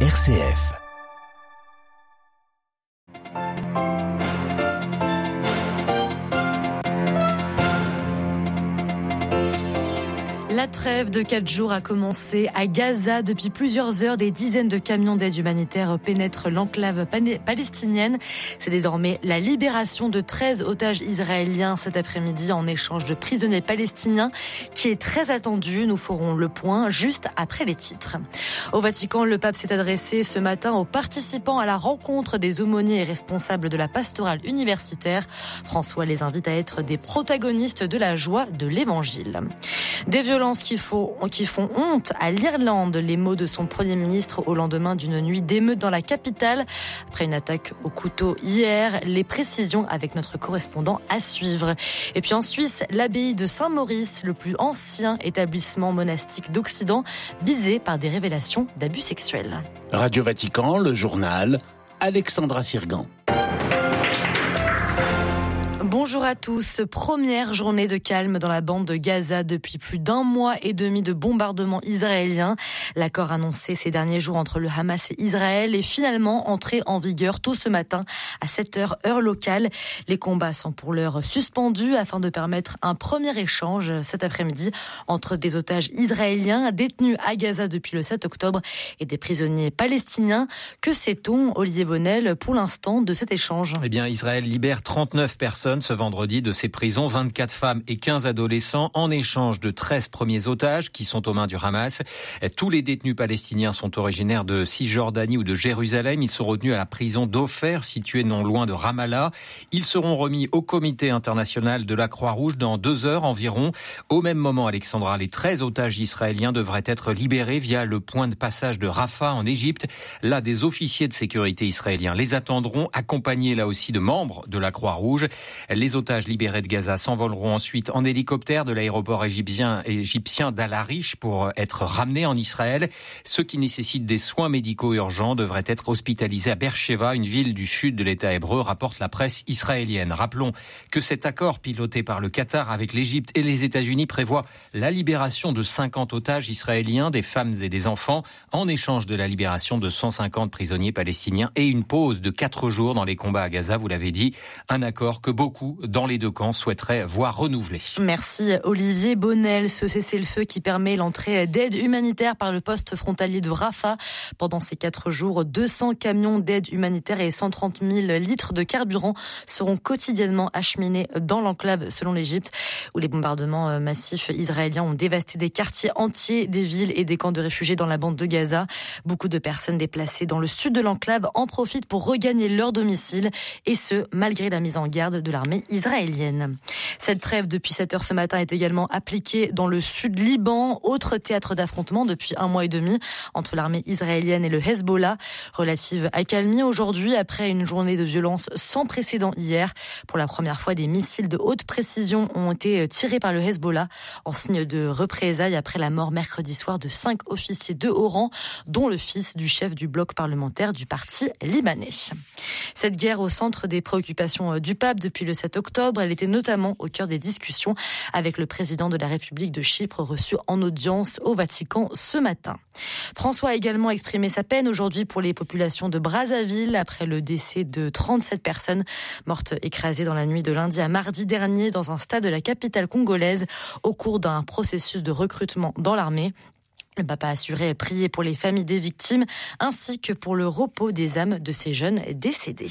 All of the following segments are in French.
RCF. La trêve de quatre jours a commencé à Gaza. Depuis plusieurs heures, des dizaines de camions d'aide humanitaire pénètrent l'enclave palestinienne. C'est désormais la libération de 13 otages israéliens cet après-midi en échange de prisonniers palestiniens qui est très attendu. Nous ferons le point juste après les titres. Au Vatican, le pape s'est adressé ce matin aux participants à la rencontre des aumôniers et responsables de la pastorale universitaire. François les invite à être des protagonistes de la joie de l'évangile. Des violences qui font, qui font honte à l'Irlande. Les mots de son Premier ministre au lendemain d'une nuit d'émeute dans la capitale. Après une attaque au couteau hier, les précisions avec notre correspondant à suivre. Et puis en Suisse, l'abbaye de Saint-Maurice, le plus ancien établissement monastique d'Occident, visé par des révélations d'abus sexuels. Radio Vatican, le journal, Alexandra Sirgan. Bonjour à tous. Première journée de calme dans la bande de Gaza depuis plus d'un mois et demi de bombardements israéliens. L'accord annoncé ces derniers jours entre le Hamas et Israël est finalement entré en vigueur tôt ce matin à 7 heures heure locale. Les combats sont pour l'heure suspendus afin de permettre un premier échange cet après-midi entre des otages israéliens détenus à Gaza depuis le 7 octobre et des prisonniers palestiniens. Que sait-on, Olivier Bonnel, pour l'instant de cet échange? Eh bien, Israël libère 39 personnes vendredi de ces prisons, 24 femmes et 15 adolescents, en échange de 13 premiers otages qui sont aux mains du Hamas. Tous les détenus palestiniens sont originaires de Cisjordanie ou de Jérusalem. Ils sont retenus à la prison d'Ofer, située non loin de Ramallah. Ils seront remis au comité international de la Croix-Rouge dans deux heures environ. Au même moment, Alexandra, les 13 otages israéliens devraient être libérés via le point de passage de Rafah en Égypte. Là, des officiers de sécurité israéliens les attendront, accompagnés là aussi de membres de la Croix-Rouge. Otages libérés de Gaza s'envoleront ensuite en hélicoptère de l'aéroport égyptien, égyptien d'Al Arish pour être ramenés en Israël. Ceux qui nécessitent des soins médicaux urgents devraient être hospitalisés à Beersheba, une ville du sud de l'État hébreu, rapporte la presse israélienne. Rappelons que cet accord piloté par le Qatar avec l'Égypte et les États-Unis prévoit la libération de 50 otages israéliens, des femmes et des enfants, en échange de la libération de 150 prisonniers palestiniens et une pause de 4 jours dans les combats à Gaza, vous l'avez dit, un accord que beaucoup dans les deux camps souhaiteraient voir renouvelé. Merci Olivier Bonnel. Ce cessez-le-feu qui permet l'entrée d'aide humanitaire par le poste frontalier de Rafah. Pendant ces quatre jours, 200 camions d'aide humanitaire et 130 000 litres de carburant seront quotidiennement acheminés dans l'enclave selon l'Égypte, où les bombardements euh, massifs israéliens ont dévasté des quartiers entiers, des villes et des camps de réfugiés dans la bande de Gaza. Beaucoup de personnes déplacées dans le sud de l'enclave en profitent pour regagner leur domicile, et ce, malgré la mise en garde de l'armée israélienne. Cette trêve depuis 7 heures ce matin est également appliquée dans le sud Liban, autre théâtre d'affrontement depuis un mois et demi entre l'armée israélienne et le Hezbollah. Relative accalmie aujourd'hui après une journée de violence sans précédent hier. Pour la première fois, des missiles de haute précision ont été tirés par le Hezbollah en signe de représailles après la mort mercredi soir de cinq officiers de haut rang, dont le fils du chef du bloc parlementaire du parti libanais. Cette guerre au centre des préoccupations du pape depuis le 7 Elle était notamment au cœur des discussions avec le président de la République de Chypre reçu en audience au Vatican ce matin. François a également exprimé sa peine aujourd'hui pour les populations de Brazzaville après le décès de 37 personnes mortes écrasées dans la nuit de lundi à mardi dernier dans un stade de la capitale congolaise au cours d'un processus de recrutement dans l'armée. Le papa a assuré prier pour les familles des victimes ainsi que pour le repos des âmes de ces jeunes décédés.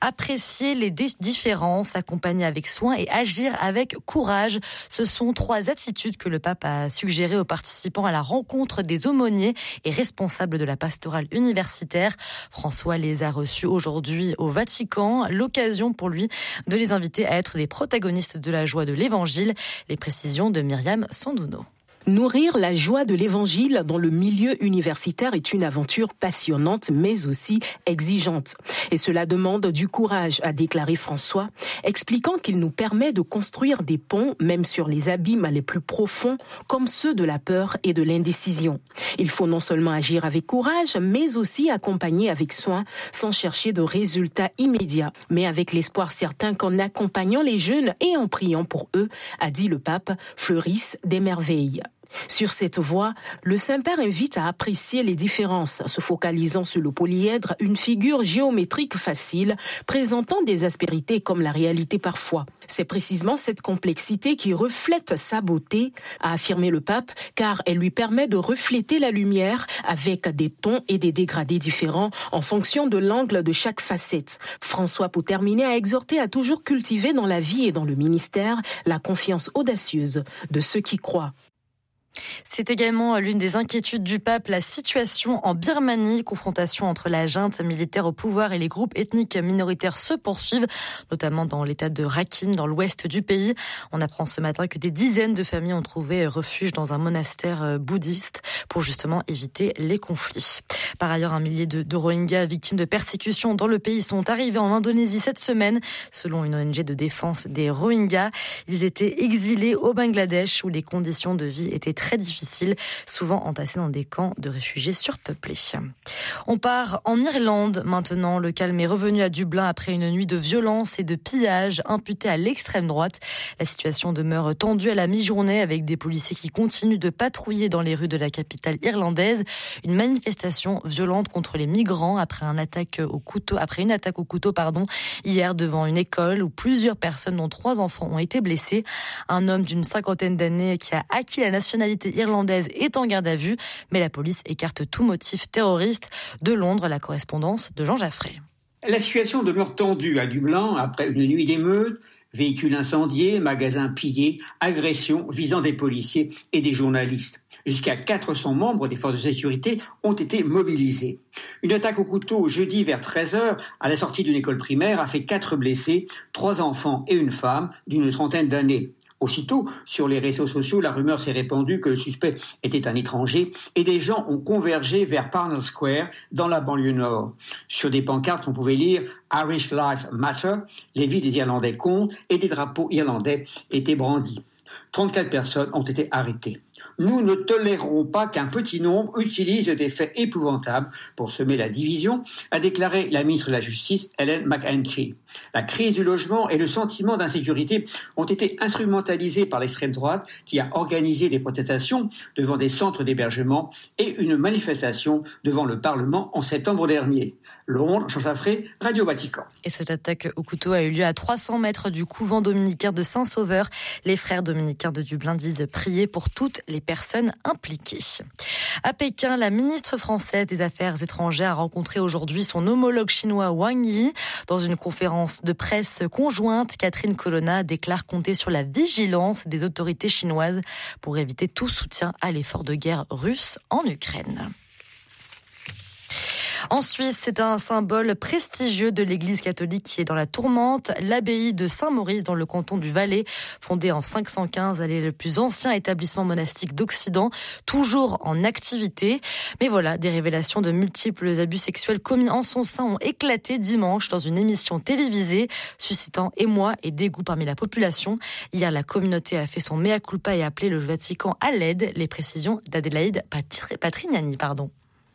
Apprécier les différences, accompagner avec soin et agir avec courage. Ce sont trois attitudes que le pape a suggérées aux participants à la rencontre des aumôniers et responsables de la pastorale universitaire. François les a reçus aujourd'hui au Vatican. L'occasion pour lui de les inviter à être des protagonistes de la joie de l'évangile. Les précisions de Myriam Sandouno. Nourrir la joie de l'évangile dans le milieu universitaire est une aventure passionnante mais aussi exigeante. Et cela demande du courage, a déclaré François, expliquant qu'il nous permet de construire des ponts même sur les abîmes les plus profonds comme ceux de la peur et de l'indécision. Il faut non seulement agir avec courage mais aussi accompagner avec soin sans chercher de résultats immédiats mais avec l'espoir certain qu'en accompagnant les jeunes et en priant pour eux, a dit le pape, fleurissent des merveilles. Sur cette voie, le Saint-Père invite à apprécier les différences, se focalisant sur le polyèdre, une figure géométrique facile, présentant des aspérités comme la réalité parfois. C'est précisément cette complexité qui reflète sa beauté, a affirmé le pape, car elle lui permet de refléter la lumière avec des tons et des dégradés différents en fonction de l'angle de chaque facette. François, pour terminer, a exhorté à toujours cultiver dans la vie et dans le ministère la confiance audacieuse de ceux qui croient. C'est également l'une des inquiétudes du pape, la situation en Birmanie. Confrontation entre la junte militaire au pouvoir et les groupes ethniques minoritaires se poursuivent, notamment dans l'état de Rakhine, dans l'ouest du pays. On apprend ce matin que des dizaines de familles ont trouvé refuge dans un monastère euh, bouddhiste pour justement éviter les conflits. Par ailleurs, un millier de, de Rohingyas victimes de persécutions dans le pays sont arrivés en Indonésie cette semaine, selon une ONG de défense des Rohingyas. Ils étaient exilés au Bangladesh où les conditions de vie étaient très difficiles, souvent entassés dans des camps de réfugiés surpeuplés. On part en Irlande maintenant. Le calme est revenu à Dublin après une nuit de violence et de pillage imputée à l'extrême droite. La situation demeure tendue à la mi-journée avec des policiers qui continuent de patrouiller dans les rues de la capitale irlandaise. Une manifestation violente contre les migrants après un attaque au couteau, après une attaque au couteau, pardon, hier devant une école où plusieurs personnes, dont trois enfants, ont été blessés. Un homme d'une cinquantaine d'années qui a acquis la nationalité irlandaise est en garde à vue, mais la police écarte tout motif terroriste. De Londres, la correspondance de Jean Jaffré. La situation demeure tendue à Dublin après une nuit d'émeutes, véhicules incendiés, magasins pillés, agressions visant des policiers et des journalistes. Jusqu'à 400 membres des forces de sécurité ont été mobilisés. Une attaque au couteau jeudi vers 13h à la sortie d'une école primaire a fait quatre blessés, trois enfants et une femme d'une trentaine d'années. Aussitôt, sur les réseaux sociaux, la rumeur s'est répandue que le suspect était un étranger et des gens ont convergé vers Parnell Square dans la banlieue nord. Sur des pancartes, on pouvait lire Irish Life Matter, les vies des Irlandais comptent et des drapeaux irlandais étaient brandis. 34 personnes ont été arrêtées. Nous ne tolérerons pas qu'un petit nombre utilise des faits épouvantables pour semer la division, a déclaré la ministre de la Justice, Helen McEntee. La crise du logement et le sentiment d'insécurité ont été instrumentalisés par l'extrême droite qui a organisé des protestations devant des centres d'hébergement et une manifestation devant le Parlement en septembre dernier. Londres, Jean Jaffré, Radio Vatican. Et cette attaque au couteau a eu lieu à 300 mètres du couvent dominicain de Saint-Sauveur. Les frères dominicains de Dublin disent prier pour toutes les personnes impliquées. À Pékin, la ministre française des Affaires étrangères a rencontré aujourd'hui son homologue chinois Wang Yi. Dans une conférence de presse conjointe, Catherine Colonna déclare compter sur la vigilance des autorités chinoises pour éviter tout soutien à l'effort de guerre russe en Ukraine. En Suisse, c'est un symbole prestigieux de l'Église catholique qui est dans la tourmente. L'abbaye de Saint-Maurice dans le canton du Valais, fondée en 515, elle est le plus ancien établissement monastique d'Occident, toujours en activité. Mais voilà, des révélations de multiples abus sexuels commis en son sein ont éclaté dimanche dans une émission télévisée, suscitant émoi et dégoût parmi la population. Hier, la communauté a fait son mea culpa et appelé le Vatican à l'aide. Les précisions d'Adélaïde Patrignani, pardon.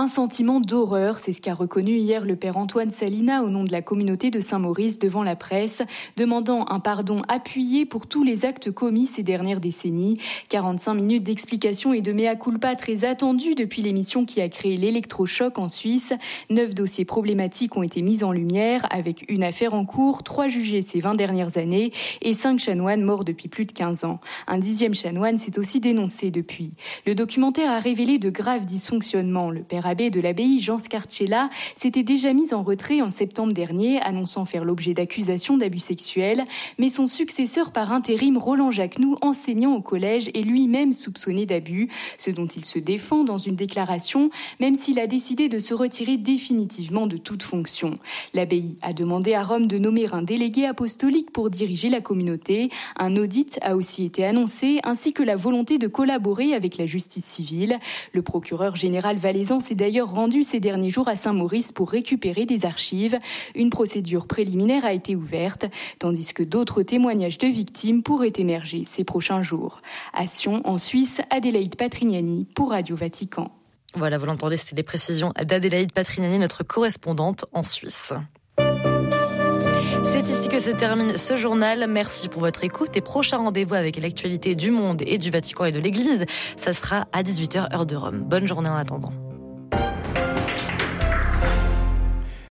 Un sentiment d'horreur, c'est ce qu'a reconnu hier le père Antoine Salina au nom de la communauté de Saint-Maurice devant la presse, demandant un pardon appuyé pour tous les actes commis ces dernières décennies. 45 minutes d'explication et de mea culpa très attendus depuis l'émission qui a créé l'électrochoc en Suisse. Neuf dossiers problématiques ont été mis en lumière avec une affaire en cours, trois jugés ces 20 dernières années et cinq chanoines morts depuis plus de 15 ans. Un dixième chanoine s'est aussi dénoncé depuis. Le documentaire a révélé de graves dysfonctionnements. Le père abbé de l'abbaye, Jean Scarcella, s'était déjà mis en retrait en septembre dernier, annonçant faire l'objet d'accusations d'abus sexuels. Mais son successeur par intérim, Roland Jacquenoux, enseignant au collège, est lui-même soupçonné d'abus, ce dont il se défend dans une déclaration, même s'il a décidé de se retirer définitivement de toute fonction. L'abbaye a demandé à Rome de nommer un délégué apostolique pour diriger la communauté. Un audit a aussi été annoncé, ainsi que la volonté de collaborer avec la justice civile. Le procureur général valaisan s'est d'ailleurs rendu ces derniers jours à Saint-Maurice pour récupérer des archives. Une procédure préliminaire a été ouverte, tandis que d'autres témoignages de victimes pourraient émerger ces prochains jours. À Sion, en Suisse, Adélaïde Patrignani pour Radio Vatican. Voilà, vous l'entendez, c'était les précisions d'Adélaïde Patrignani, notre correspondante en Suisse. C'est ici que se termine ce journal. Merci pour votre écoute et prochain rendez-vous avec l'actualité du monde et du Vatican et de l'Église. Ça sera à 18h heure de Rome. Bonne journée en attendant.